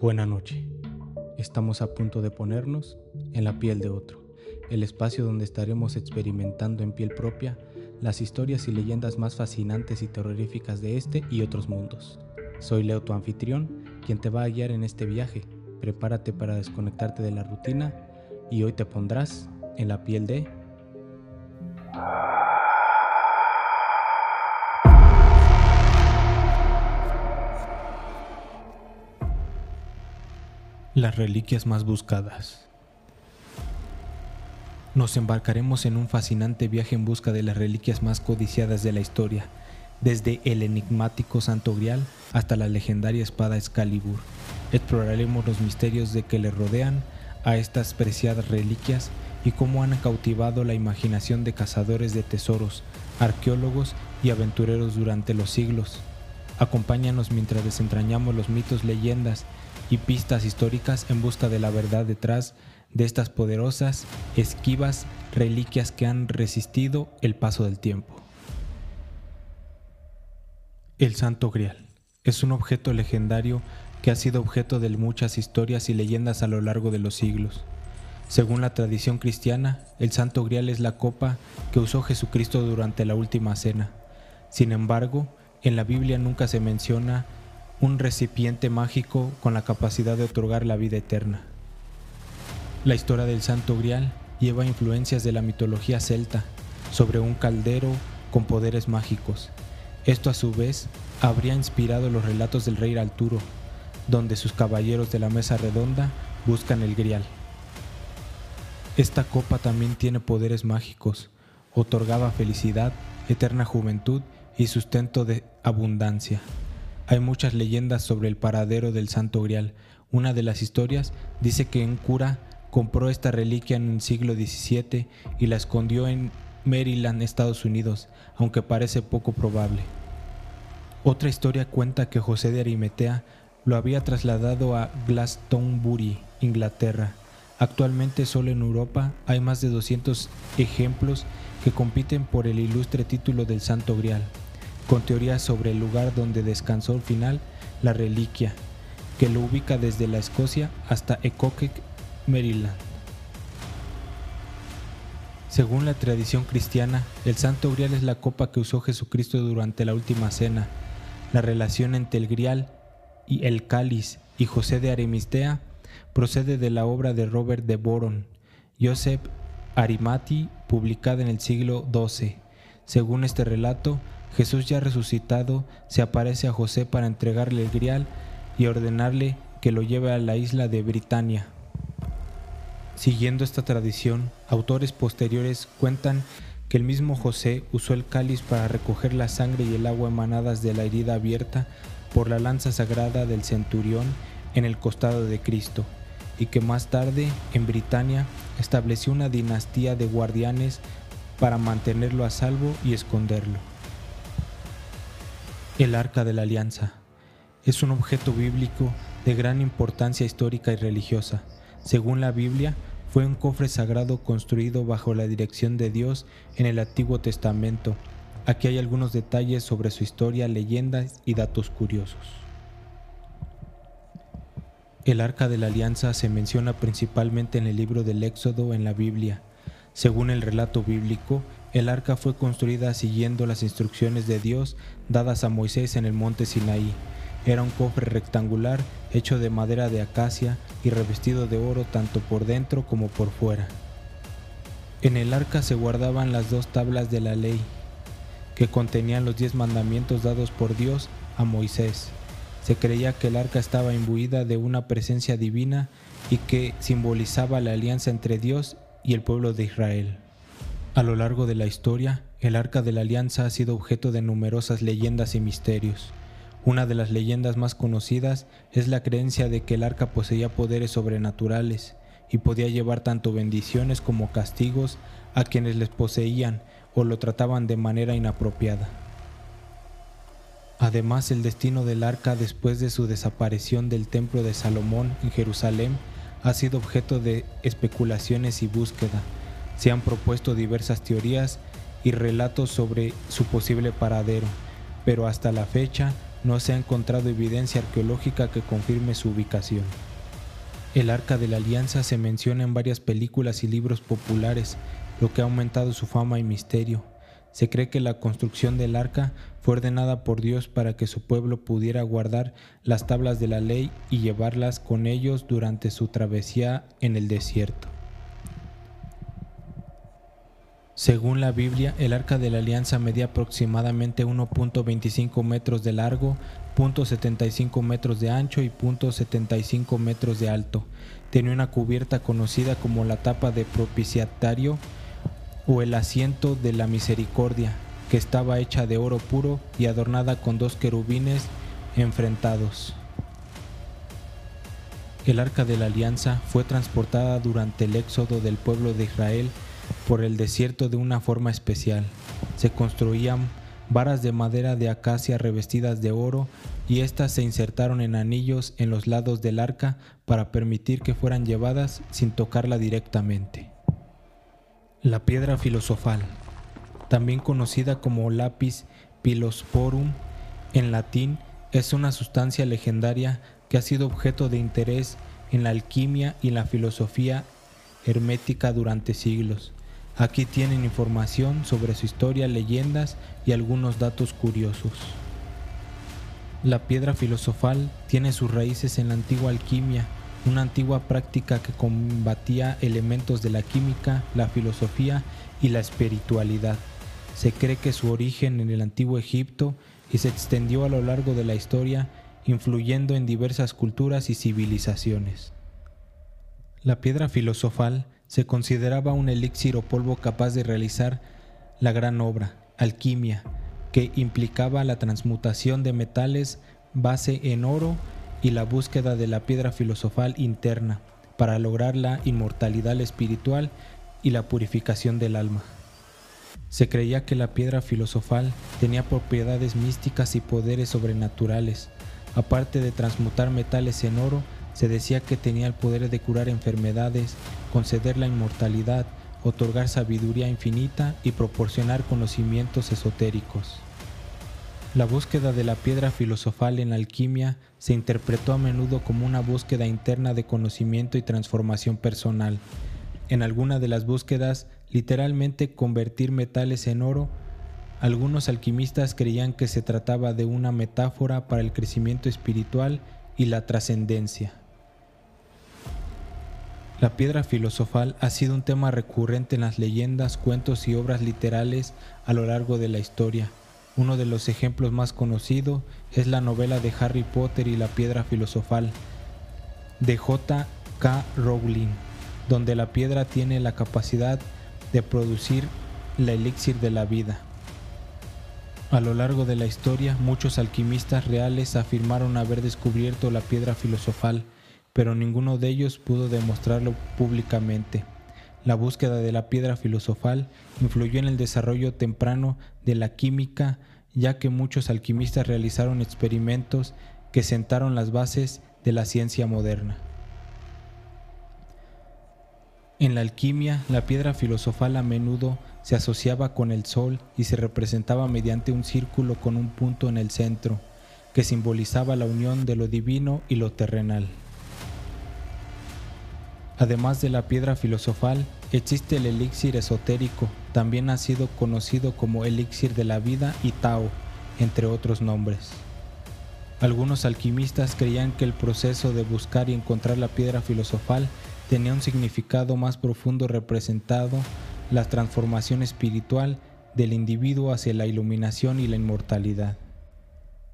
Buena noche. Estamos a punto de ponernos en la piel de otro, el espacio donde estaremos experimentando en piel propia las historias y leyendas más fascinantes y terroríficas de este y otros mundos. Soy Leo, tu anfitrión, quien te va a guiar en este viaje. Prepárate para desconectarte de la rutina y hoy te pondrás en la piel de Las reliquias más buscadas. Nos embarcaremos en un fascinante viaje en busca de las reliquias más codiciadas de la historia, desde el enigmático Santo Grial hasta la legendaria espada Excalibur. Exploraremos los misterios de que le rodean a estas preciadas reliquias y cómo han cautivado la imaginación de cazadores de tesoros, arqueólogos y aventureros durante los siglos. Acompáñanos mientras desentrañamos los mitos, leyendas y pistas históricas en busca de la verdad detrás de estas poderosas, esquivas reliquias que han resistido el paso del tiempo. El Santo Grial es un objeto legendario que ha sido objeto de muchas historias y leyendas a lo largo de los siglos. Según la tradición cristiana, el Santo Grial es la copa que usó Jesucristo durante la última cena. Sin embargo, en la Biblia nunca se menciona un recipiente mágico con la capacidad de otorgar la vida eterna. La historia del Santo Grial lleva influencias de la mitología celta sobre un caldero con poderes mágicos. Esto a su vez habría inspirado los relatos del rey Arturo, donde sus caballeros de la mesa redonda buscan el Grial. Esta copa también tiene poderes mágicos, otorgaba felicidad, eterna juventud y sustento de abundancia. Hay muchas leyendas sobre el paradero del Santo Grial. Una de las historias dice que un cura compró esta reliquia en el siglo XVII y la escondió en Maryland, Estados Unidos, aunque parece poco probable. Otra historia cuenta que José de Arimetea lo había trasladado a Glastonbury, Inglaterra. Actualmente solo en Europa hay más de 200 ejemplos que compiten por el ilustre título del Santo Grial con teorías sobre el lugar donde descansó al final la reliquia, que lo ubica desde la Escocia hasta Ecoquec, Maryland. Según la tradición cristiana, el Santo Grial es la copa que usó Jesucristo durante la última cena. La relación entre el Grial y el cáliz y José de Arimistea procede de la obra de Robert de Boron, Joseph Arimati, publicada en el siglo XII. Según este relato, Jesús ya resucitado se aparece a José para entregarle el grial y ordenarle que lo lleve a la isla de Britania. Siguiendo esta tradición, autores posteriores cuentan que el mismo José usó el cáliz para recoger la sangre y el agua emanadas de la herida abierta por la lanza sagrada del centurión en el costado de Cristo, y que más tarde, en Britania, estableció una dinastía de guardianes para mantenerlo a salvo y esconderlo. El Arca de la Alianza es un objeto bíblico de gran importancia histórica y religiosa. Según la Biblia, fue un cofre sagrado construido bajo la dirección de Dios en el Antiguo Testamento. Aquí hay algunos detalles sobre su historia, leyendas y datos curiosos. El Arca de la Alianza se menciona principalmente en el libro del Éxodo en la Biblia. Según el relato bíblico, el arca fue construida siguiendo las instrucciones de Dios dadas a Moisés en el monte Sinaí. Era un cofre rectangular hecho de madera de acacia y revestido de oro tanto por dentro como por fuera. En el arca se guardaban las dos tablas de la ley, que contenían los diez mandamientos dados por Dios a Moisés. Se creía que el arca estaba imbuida de una presencia divina y que simbolizaba la alianza entre Dios y el pueblo de Israel. A lo largo de la historia, el Arca de la Alianza ha sido objeto de numerosas leyendas y misterios. Una de las leyendas más conocidas es la creencia de que el arca poseía poderes sobrenaturales y podía llevar tanto bendiciones como castigos a quienes les poseían o lo trataban de manera inapropiada. Además, el destino del arca después de su desaparición del templo de Salomón en Jerusalén ha sido objeto de especulaciones y búsqueda se han propuesto diversas teorías y relatos sobre su posible paradero, pero hasta la fecha no se ha encontrado evidencia arqueológica que confirme su ubicación. El Arca de la Alianza se menciona en varias películas y libros populares, lo que ha aumentado su fama y misterio. Se cree que la construcción del arca fue ordenada por Dios para que su pueblo pudiera guardar las tablas de la ley y llevarlas con ellos durante su travesía en el desierto. Según la Biblia, el arca de la alianza medía aproximadamente 1.25 metros de largo, 0.75 metros de ancho y 0.75 metros de alto. Tenía una cubierta conocida como la tapa de propiciatario o el asiento de la misericordia, que estaba hecha de oro puro y adornada con dos querubines enfrentados. El arca de la alianza fue transportada durante el éxodo del pueblo de Israel por el desierto de una forma especial. Se construían varas de madera de acacia revestidas de oro y éstas se insertaron en anillos en los lados del arca para permitir que fueran llevadas sin tocarla directamente. La piedra filosofal, también conocida como lápiz pilosporum en latín, es una sustancia legendaria que ha sido objeto de interés en la alquimia y la filosofía hermética durante siglos. Aquí tienen información sobre su historia, leyendas y algunos datos curiosos. La piedra filosofal tiene sus raíces en la antigua alquimia, una antigua práctica que combatía elementos de la química, la filosofía y la espiritualidad. Se cree que su origen en el antiguo Egipto y se extendió a lo largo de la historia, influyendo en diversas culturas y civilizaciones. La piedra filosofal se consideraba un elixir o polvo capaz de realizar la gran obra, alquimia, que implicaba la transmutación de metales base en oro y la búsqueda de la piedra filosofal interna para lograr la inmortalidad espiritual y la purificación del alma. Se creía que la piedra filosofal tenía propiedades místicas y poderes sobrenaturales. Aparte de transmutar metales en oro, se decía que tenía el poder de curar enfermedades, conceder la inmortalidad, otorgar sabiduría infinita y proporcionar conocimientos esotéricos. La búsqueda de la piedra filosofal en alquimia se interpretó a menudo como una búsqueda interna de conocimiento y transformación personal. En alguna de las búsquedas, literalmente convertir metales en oro, algunos alquimistas creían que se trataba de una metáfora para el crecimiento espiritual y la trascendencia. La piedra filosofal ha sido un tema recurrente en las leyendas, cuentos y obras literales a lo largo de la historia. Uno de los ejemplos más conocidos es la novela de Harry Potter y la piedra filosofal de J. K. Rowling, donde la piedra tiene la capacidad de producir la elixir de la vida. A lo largo de la historia, muchos alquimistas reales afirmaron haber descubierto la piedra filosofal, pero ninguno de ellos pudo demostrarlo públicamente. La búsqueda de la piedra filosofal influyó en el desarrollo temprano de la química, ya que muchos alquimistas realizaron experimentos que sentaron las bases de la ciencia moderna. En la alquimia, la piedra filosofal a menudo se asociaba con el sol y se representaba mediante un círculo con un punto en el centro, que simbolizaba la unión de lo divino y lo terrenal. Además de la piedra filosofal, existe el elixir esotérico, también ha sido conocido como elixir de la vida y Tao, entre otros nombres. Algunos alquimistas creían que el proceso de buscar y encontrar la piedra filosofal tenía un significado más profundo representado la transformación espiritual del individuo hacia la iluminación y la inmortalidad.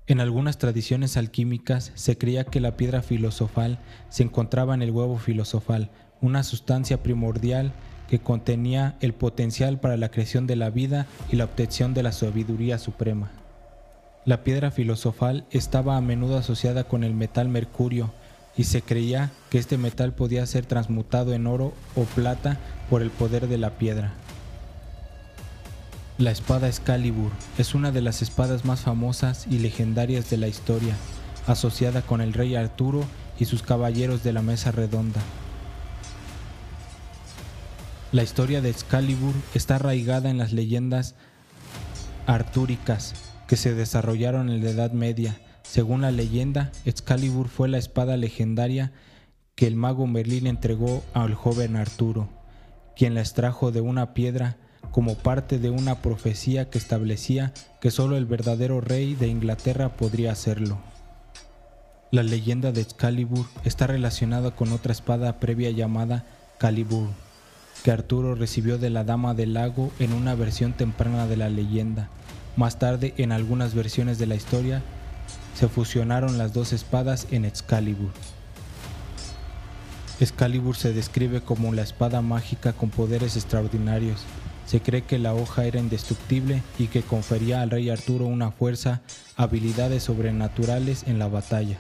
En algunas tradiciones alquímicas se creía que la piedra filosofal se encontraba en el huevo filosofal, una sustancia primordial que contenía el potencial para la creación de la vida y la obtención de la sabiduría suprema. La piedra filosofal estaba a menudo asociada con el metal mercurio y se creía que este metal podía ser transmutado en oro o plata por el poder de la piedra. La espada Excalibur es una de las espadas más famosas y legendarias de la historia, asociada con el rey Arturo y sus caballeros de la mesa redonda. La historia de Excalibur está arraigada en las leyendas artúricas que se desarrollaron en la Edad Media, Según la leyenda, Excalibur fue la espada legendaria que el mago Merlín entregó al joven Arturo, quien la extrajo de una piedra como parte de una profecía que establecía que solo el verdadero rey de Inglaterra podría hacerlo. La leyenda de Excalibur está relacionada con otra espada previa llamada Calibur, que Arturo recibió de la Dama del Lago en una versión temprana de la leyenda. Más tarde, en algunas versiones de la historia, se fusionaron las dos espadas en Excalibur. Excalibur se describe como la espada mágica con poderes extraordinarios. Se cree que la hoja era indestructible y que confería al rey Arturo una fuerza, habilidades sobrenaturales en la batalla.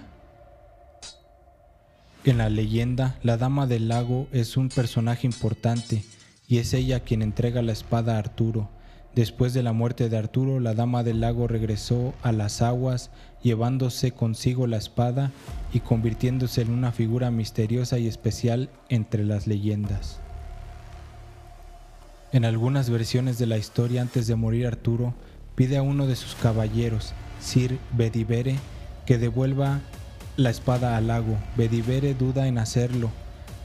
En la leyenda, la Dama del Lago es un personaje importante y es ella quien entrega la espada a Arturo. Después de la muerte de Arturo, la Dama del Lago regresó a las aguas llevándose consigo la espada y convirtiéndose en una figura misteriosa y especial entre las leyendas. En algunas versiones de la historia antes de morir Arturo, pide a uno de sus caballeros, Sir Bedivere, que devuelva la espada al lago. Bedivere duda en hacerlo,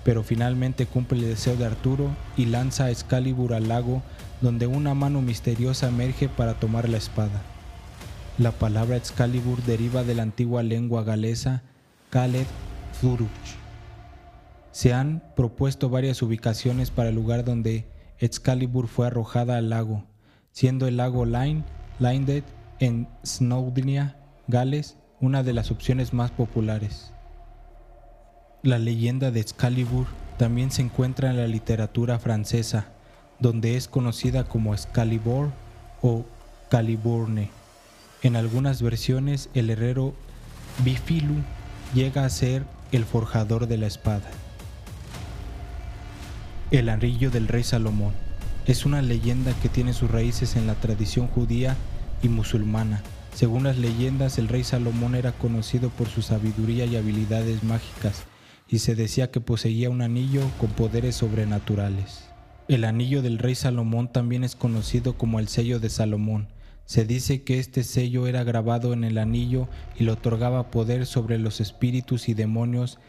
pero finalmente cumple el deseo de Arturo y lanza a Excalibur al lago, donde una mano misteriosa emerge para tomar la espada. La palabra Excalibur deriva de la antigua lengua galesa Khaled Furuch. Se han propuesto varias ubicaciones para el lugar donde Excalibur fue arrojada al lago, siendo el lago Line, Lindet en Snowdonia, Gales, una de las opciones más populares. La leyenda de Excalibur también se encuentra en la literatura francesa, donde es conocida como Excalibur o Caliburne. En algunas versiones, el herrero Bifilu llega a ser el forjador de la espada. El anillo del rey Salomón es una leyenda que tiene sus raíces en la tradición judía y musulmana según las leyendas, el rey Salomón era conocido por su sabiduría y habilidades mágicas, y se decía que poseía un anillo con poderes sobrenaturales. El anillo del rey Salomón también es conocido como el sello de Salomón. Se dice que este sello era grabado en el anillo y le otorgaba poder sobre los espíritus y demonios,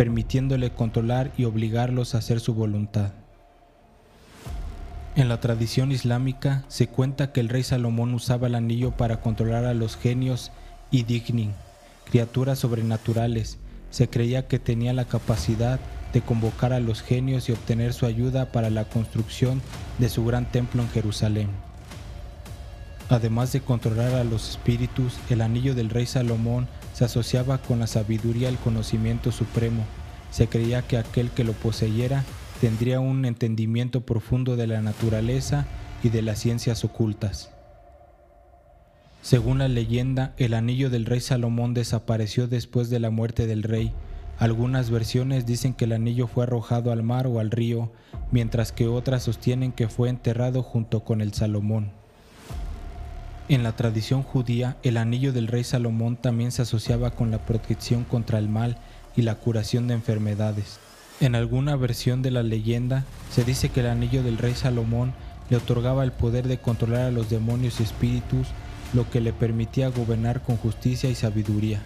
permitiéndole controlar y obligarlos a hacer su voluntad. En la tradición islámica se cuenta que el rey Salomón usaba el anillo para controlar a los genios y dignin, criaturas sobrenaturales. Se creía que tenía la capacidad de convocar a los genios y obtener su ayuda para la construcción de su gran templo en Jerusalén. Además de controlar a los espíritus, el anillo del rey Salomón se asociaba con la sabiduría el conocimiento supremo. Se creía que aquel que lo poseyera tendría un entendimiento profundo de la naturaleza y de las ciencias ocultas. Según la leyenda, el anillo del rey Salomón desapareció después de la muerte del rey. Algunas versiones dicen que el anillo fue arrojado al mar o al río, mientras que otras sostienen que fue enterrado junto con el Salomón. En la tradición judía, el anillo del rey Salomón también se asociaba con la protección contra el mal y la curación de enfermedades. En alguna versión de la leyenda se dice que el anillo del rey Salomón le otorgaba el poder de controlar a los demonios y espíritus, lo que le permitía gobernar con justicia y sabiduría.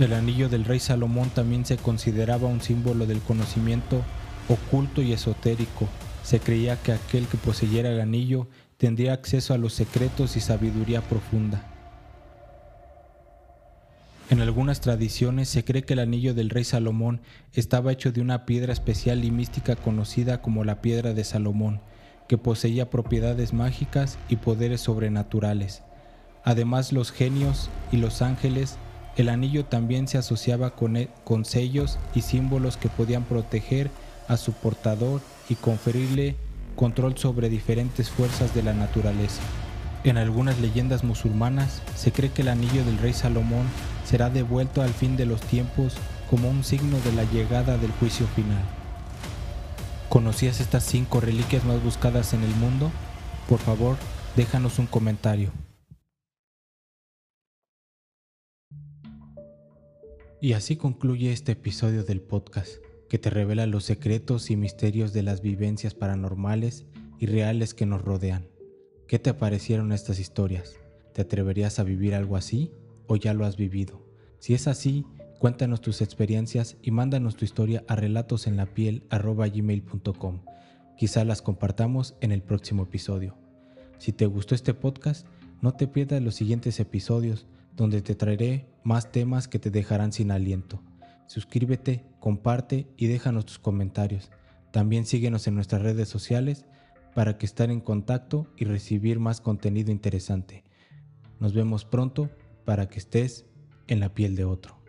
El anillo del rey Salomón también se consideraba un símbolo del conocimiento oculto y esotérico. Se creía que aquel que poseyera el anillo tendría acceso a los secretos y sabiduría profunda. En algunas tradiciones se cree que el anillo del rey Salomón estaba hecho de una piedra especial y mística conocida como la piedra de Salomón, que poseía propiedades mágicas y poderes sobrenaturales. Además los genios y los ángeles, el anillo también se asociaba con, e, con sellos y símbolos que podían proteger a su portador y conferirle control sobre diferentes fuerzas de la naturaleza. En algunas leyendas musulmanas se cree que el anillo del rey Salomón será devuelto al fin de los tiempos como un signo de la llegada del juicio final. ¿Conocías estas cinco reliquias más buscadas en el mundo? Por favor, déjanos un comentario. Y así concluye este episodio del podcast, que te revela los secretos y misterios de las vivencias paranormales y reales que nos rodean. ¿Qué te parecieron estas historias? ¿Te atreverías a vivir algo así? o ya lo has vivido. Si es así, cuéntanos tus experiencias y mándanos tu historia a relatosenlapiel.gmail.com. Quizá las compartamos en el próximo episodio. Si te gustó este podcast, no te pierdas los siguientes episodios donde te traeré más temas que te dejarán sin aliento. Suscríbete, comparte y déjanos tus comentarios. También síguenos en nuestras redes sociales para que estar en contacto y recibir más contenido interesante. Nos vemos pronto para que estés en la piel de otro.